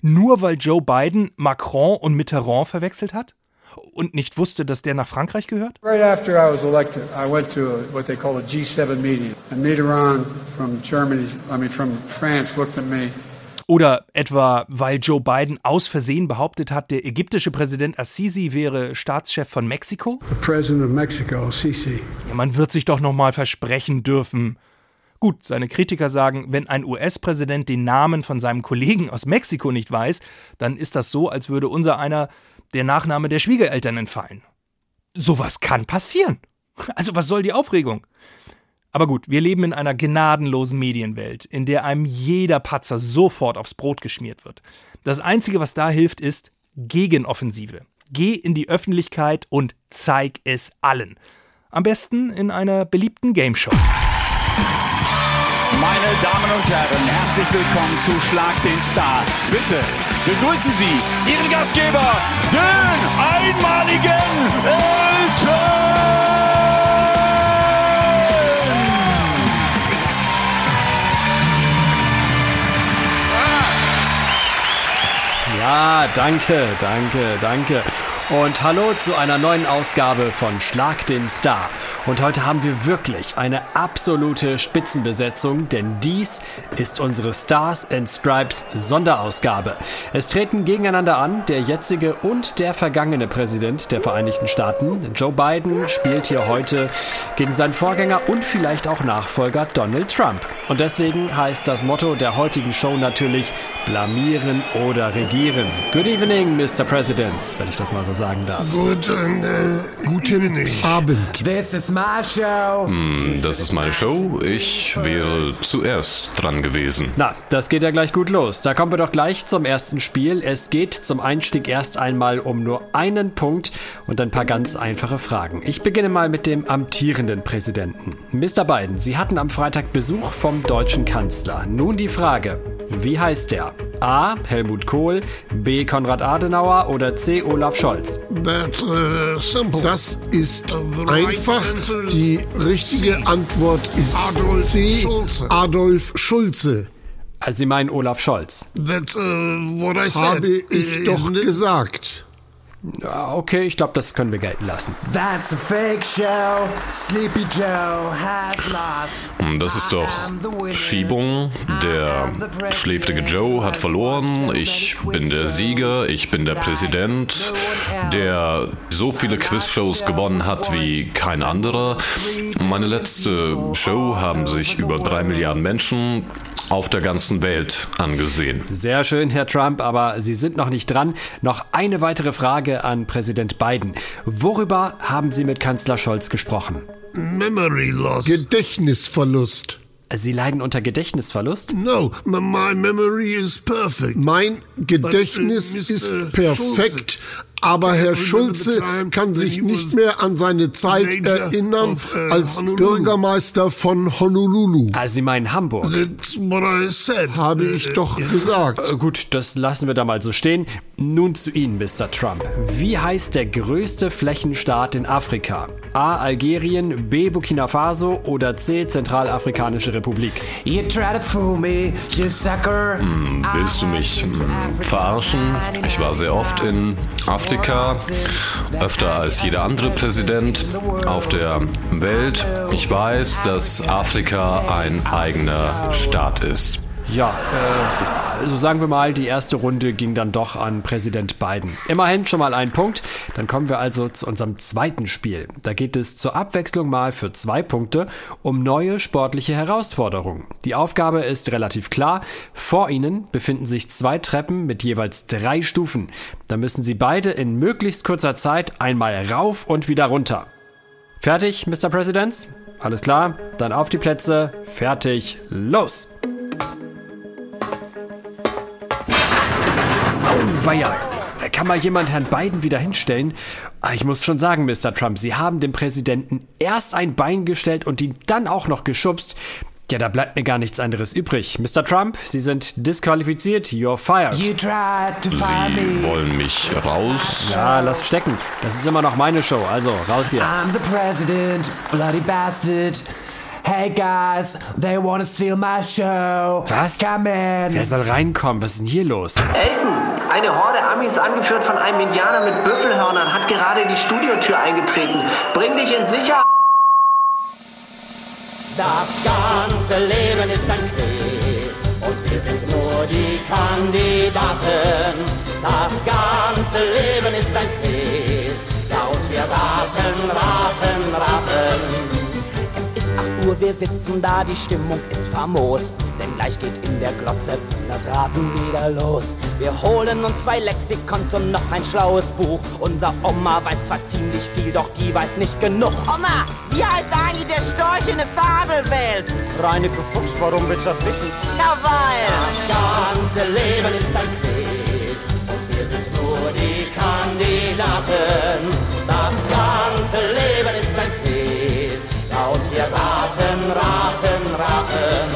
Nur weil Joe Biden Macron und Mitterrand verwechselt hat? Und nicht wusste, dass der nach Frankreich gehört? Right after I was elected, I went to a, what they call a G7 meeting. And Mitterrand from Germany, I mean from France, looked at me. Oder etwa, weil Joe Biden aus Versehen behauptet hat, der ägyptische Präsident Assisi wäre Staatschef von Mexiko? The president of Mexico, Sisi. Ja, man wird sich doch noch mal versprechen dürfen. Gut, seine Kritiker sagen, wenn ein US-Präsident den Namen von seinem Kollegen aus Mexiko nicht weiß, dann ist das so, als würde unser einer der Nachname der Schwiegereltern entfallen. Sowas kann passieren. Also was soll die Aufregung? Aber gut, wir leben in einer gnadenlosen Medienwelt, in der einem jeder Patzer sofort aufs Brot geschmiert wird. Das Einzige, was da hilft, ist Gegenoffensive. Geh in die Öffentlichkeit und zeig es allen. Am besten in einer beliebten Gameshow. Meine Damen und Herren, herzlich willkommen zu Schlag den Star. Bitte begrüßen Sie Ihren Gastgeber, den einmaligen Elton! Ja, danke, danke, danke. Und hallo zu einer neuen Ausgabe von Schlag den Star. Und heute haben wir wirklich eine absolute Spitzenbesetzung, denn dies ist unsere Stars and Stripes Sonderausgabe. Es treten gegeneinander an der jetzige und der vergangene Präsident der Vereinigten Staaten. Joe Biden spielt hier heute gegen seinen Vorgänger und vielleicht auch Nachfolger Donald Trump. Und deswegen heißt das Motto der heutigen Show natürlich blamieren oder regieren. Good evening, Mr. President, wenn ich das mal so sagen darf. Guten, äh, guten Abend. This is my show. Hm, das ist meine Show. Ich wäre zuerst dran gewesen. Na, das geht ja gleich gut los. Da kommen wir doch gleich zum ersten Spiel. Es geht zum Einstieg erst einmal um nur einen Punkt und ein paar ganz einfache Fragen. Ich beginne mal mit dem amtierenden Präsidenten. Mr. Biden, Sie hatten am Freitag Besuch vom deutschen Kanzler. Nun die Frage, wie heißt der? A. Helmut Kohl, B. Konrad Adenauer oder C. Olaf Scholz? That's, uh, simple. Das ist einfach. Die richtige Antwort ist C. Adolf Schulze. Also Sie meinen Olaf Scholz? That's uh, what I said. Habe ich doch gesagt. Okay, ich glaube, das können wir gelten lassen. That's a fake show. Sleepy Joe has lost. Hm, Das ist doch Schiebung. Der schläfrige Joe hat verloren. Ich bin der Sieger. Ich bin der Präsident, der so viele Quizshows gewonnen hat wie kein anderer. Meine letzte Show haben sich über drei Milliarden Menschen auf der ganzen Welt angesehen. Sehr schön, Herr Trump, aber Sie sind noch nicht dran. Noch eine weitere Frage an Präsident Biden. Worüber haben Sie mit Kanzler Scholz gesprochen? Memory loss. Gedächtnisverlust. Sie leiden unter Gedächtnisverlust? No, my memory is perfect. Mein Gedächtnis äh, ist perfekt, aber Herr Schulze kann sich nicht mehr an seine Zeit erinnern äh, als Bürgermeister von Honolulu. Ah, Sie meinen Hamburg? That's what I said. Habe ich doch gesagt. Äh, Gut, das lassen wir da mal so stehen. Nun zu Ihnen, Mr. Trump. Wie heißt der größte Flächenstaat in Afrika? A. Algerien, B. Burkina Faso oder C. Zentralafrikanische Republik? You try to fool me, you sucker. Hm, Willst du mich hm, verarschen? Ich war sehr oft in Afrika, öfter als jeder andere Präsident auf der Welt. Ich weiß, dass Afrika ein eigener Staat ist. Ja, äh, also sagen wir mal, die erste Runde ging dann doch an Präsident Biden. Immerhin schon mal ein Punkt. Dann kommen wir also zu unserem zweiten Spiel. Da geht es zur Abwechslung mal für zwei Punkte um neue sportliche Herausforderungen. Die Aufgabe ist relativ klar. Vor Ihnen befinden sich zwei Treppen mit jeweils drei Stufen. Da müssen Sie beide in möglichst kurzer Zeit einmal rauf und wieder runter. Fertig, Mr. President? Alles klar? Dann auf die Plätze. Fertig. Los! Auweia. Kann mal jemand Herrn Biden wieder hinstellen? Ah, Ich muss schon sagen, Mr. Trump, Sie haben dem Präsidenten erst ein Bein gestellt und ihn dann auch noch geschubst. Ja, da bleibt mir gar nichts anderes übrig. Mr. Trump, Sie sind disqualifiziert. You're fired. You tried to fire Sie me. wollen mich raus? Ja, lass stecken. Das ist immer noch meine Show. Also, raus hier. I'm the president, bloody bastard. Hey guys, they wanna steal my show. Was? Come in. Wer soll reinkommen? Was ist denn hier los? Elton, eine Horde Amis, angeführt von einem Indianer mit Büffelhörnern, hat gerade die Studiotür eingetreten. Bring dich in Sicherheit. Das ganze Leben ist ein Quiz und wir sind nur die Kandidaten. Das ganze Leben ist ein Quiz, ja und wir raten, raten, raten. Es ist 8 Uhr, wir sitzen da, die Stimmung ist famos. Denn gleich geht in der Glotze das Raten wieder los. Wir holen uns zwei Lexikons und noch ein schlaues Buch. Unser Oma weiß zwar ziemlich viel, doch die weiß nicht genug. Oma, wie heißt eigentlich der Storch in der Fabelwelt? Reineke Fuchs, warum willst du das wissen? Tja, weil. Das ganze Leben ist ein Quiz und wir sind nur die Kandidaten. Das ganze Leben ist und wir raten, raten, raten.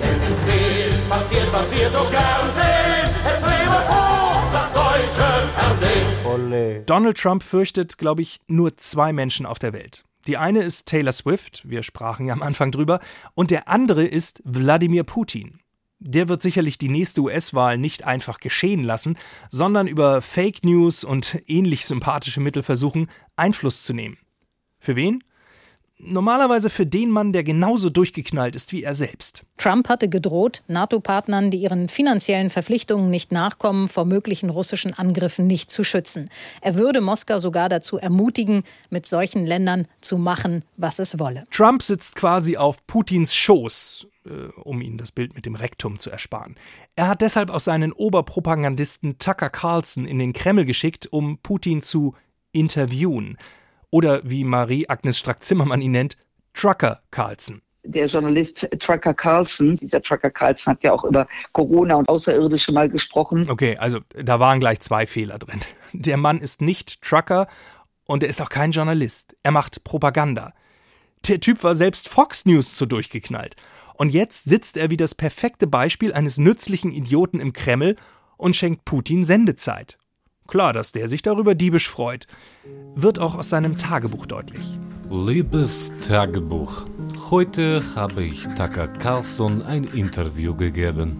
Denn im Quiz passiert, was wir so gern sehen. Es lebe hoch das deutsche Fernsehen. Donald Trump fürchtet, glaube ich, nur zwei Menschen auf der Welt. Die eine ist Taylor Swift, wir sprachen ja am Anfang drüber, und der andere ist Wladimir Putin. Der wird sicherlich die nächste US-Wahl nicht einfach geschehen lassen, sondern über Fake News und ähnlich sympathische Mittel versuchen, Einfluss zu nehmen. Für wen? Normalerweise für den Mann, der genauso durchgeknallt ist wie er selbst. Trump hatte gedroht, NATO-Partnern, die ihren finanziellen Verpflichtungen nicht nachkommen, vor möglichen russischen Angriffen nicht zu schützen. Er würde Moskau sogar dazu ermutigen, mit solchen Ländern zu machen, was es wolle. Trump sitzt quasi auf Putins Schoß, äh, um ihnen das Bild mit dem Rektum zu ersparen. Er hat deshalb aus seinen Oberpropagandisten Tucker Carlson in den Kreml geschickt, um Putin zu interviewen oder wie Marie-Agnes Strack-Zimmermann ihn nennt, Trucker Carlson. Der Journalist Trucker Carlson, dieser Trucker Carlson hat ja auch über Corona und Außerirdische mal gesprochen. Okay, also da waren gleich zwei Fehler drin. Der Mann ist nicht Trucker und er ist auch kein Journalist. Er macht Propaganda. Der Typ war selbst Fox News zu durchgeknallt. Und jetzt sitzt er wie das perfekte Beispiel eines nützlichen Idioten im Kreml und schenkt Putin Sendezeit. Klar, dass der sich darüber diebisch freut. Wird auch aus seinem Tagebuch deutlich. Liebes Tagebuch, heute habe ich Tucker Carlson ein Interview gegeben.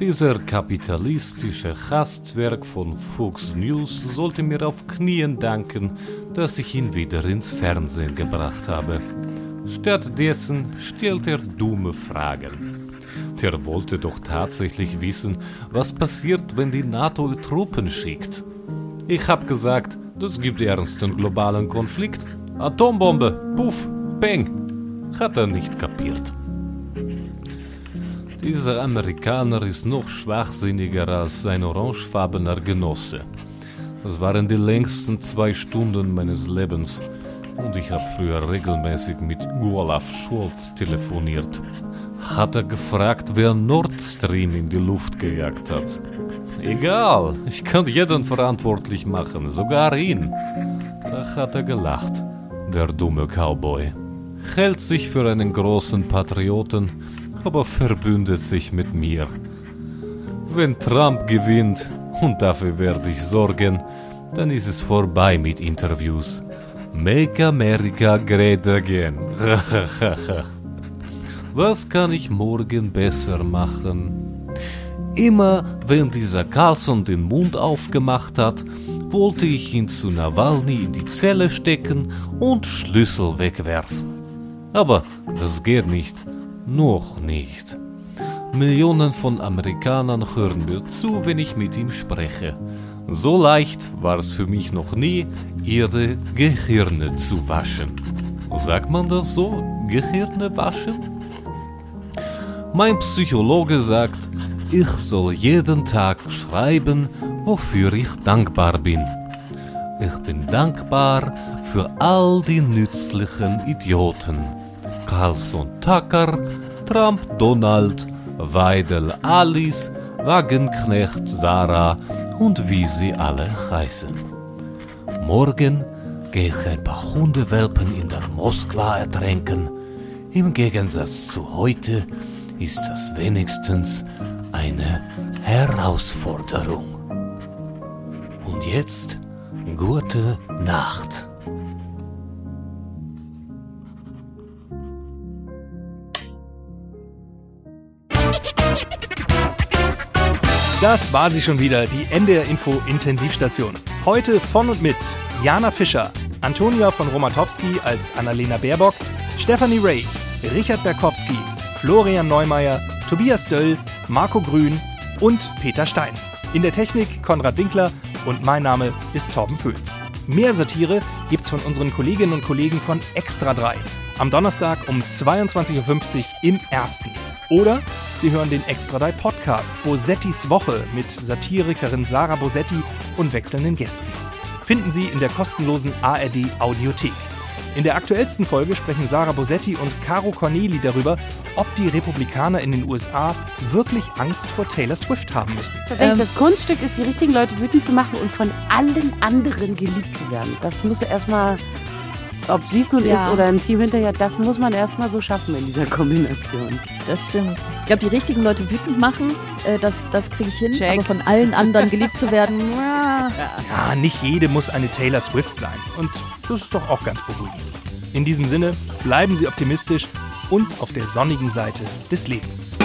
Dieser kapitalistische Hastzwerg von Fox News sollte mir auf Knien danken, dass ich ihn wieder ins Fernsehen gebracht habe. Stattdessen stellt er dumme Fragen. Der wollte doch tatsächlich wissen, was passiert, wenn die NATO Truppen schickt. Ich hab gesagt, das gibt ernsten globalen Konflikt. Atombombe, puff, peng. Hat er nicht kapiert. Dieser Amerikaner ist noch schwachsinniger als sein orangefarbener Genosse. Das waren die längsten zwei Stunden meines Lebens und ich habe früher regelmäßig mit Olaf Scholz telefoniert hat er gefragt, wer Nord Stream in die Luft gejagt hat. Egal, ich kann jeden verantwortlich machen, sogar ihn. Da hat er gelacht, der dumme Cowboy. Hält sich für einen großen Patrioten, aber verbündet sich mit mir. Wenn Trump gewinnt, und dafür werde ich sorgen, dann ist es vorbei mit Interviews. Make America great again. *laughs* Was kann ich morgen besser machen? Immer wenn dieser Carlson den Mund aufgemacht hat, wollte ich ihn zu Nawalny in die Zelle stecken und Schlüssel wegwerfen. Aber das geht nicht. Noch nicht. Millionen von Amerikanern hören mir zu, wenn ich mit ihm spreche. So leicht war es für mich noch nie, ihre Gehirne zu waschen. Sagt man das so? Gehirne waschen? Mein Psychologe sagt, ich soll jeden Tag schreiben, wofür ich dankbar bin. Ich bin dankbar für all die nützlichen Idioten. Carlson Tucker, Trump Donald, Weidel Alice, Wagenknecht Sarah und wie sie alle heißen. Morgen gehe ich ein paar Hundewelpen in der Moskwa ertränken. Im Gegensatz zu heute ist das wenigstens eine Herausforderung. Und jetzt gute Nacht. Das war sie schon wieder, die NDR Info Intensivstation. Heute von und mit Jana Fischer, Antonia von Romatowski als Annalena Baerbock, Stephanie Ray, Richard Berkowski, Florian Neumeier, Tobias Döll, Marco Grün und Peter Stein. In der Technik Konrad Winkler und mein Name ist Torben Pöls. Mehr Satire gibt's von unseren Kolleginnen und Kollegen von Extra 3 am Donnerstag um 22.50 Uhr im Ersten. Oder Sie hören den Extra 3 Podcast Bosettis Woche mit Satirikerin Sarah Bosetti und wechselnden Gästen. Finden Sie in der kostenlosen ARD Audiothek. In der aktuellsten Folge sprechen Sarah Bosetti und Caro Corneli darüber, ob die Republikaner in den USA wirklich Angst vor Taylor Swift haben müssen. Ähm, das Kunststück ist, die richtigen Leute wütend zu machen und von allen anderen geliebt zu werden. Das muss erstmal, ob sie es nun ja. ist oder im Team hinterher, das muss man erstmal so schaffen in dieser Kombination. Das stimmt. Ich glaube, die richtigen Leute wütend machen, äh, das, das kriege ich hin. Check. Aber von allen anderen geliebt zu werden, *laughs* ja. ja, nicht jede muss eine Taylor Swift sein. Und das ist doch auch ganz beruhigend. In diesem Sinne, bleiben Sie optimistisch und auf der sonnigen Seite des Lebens.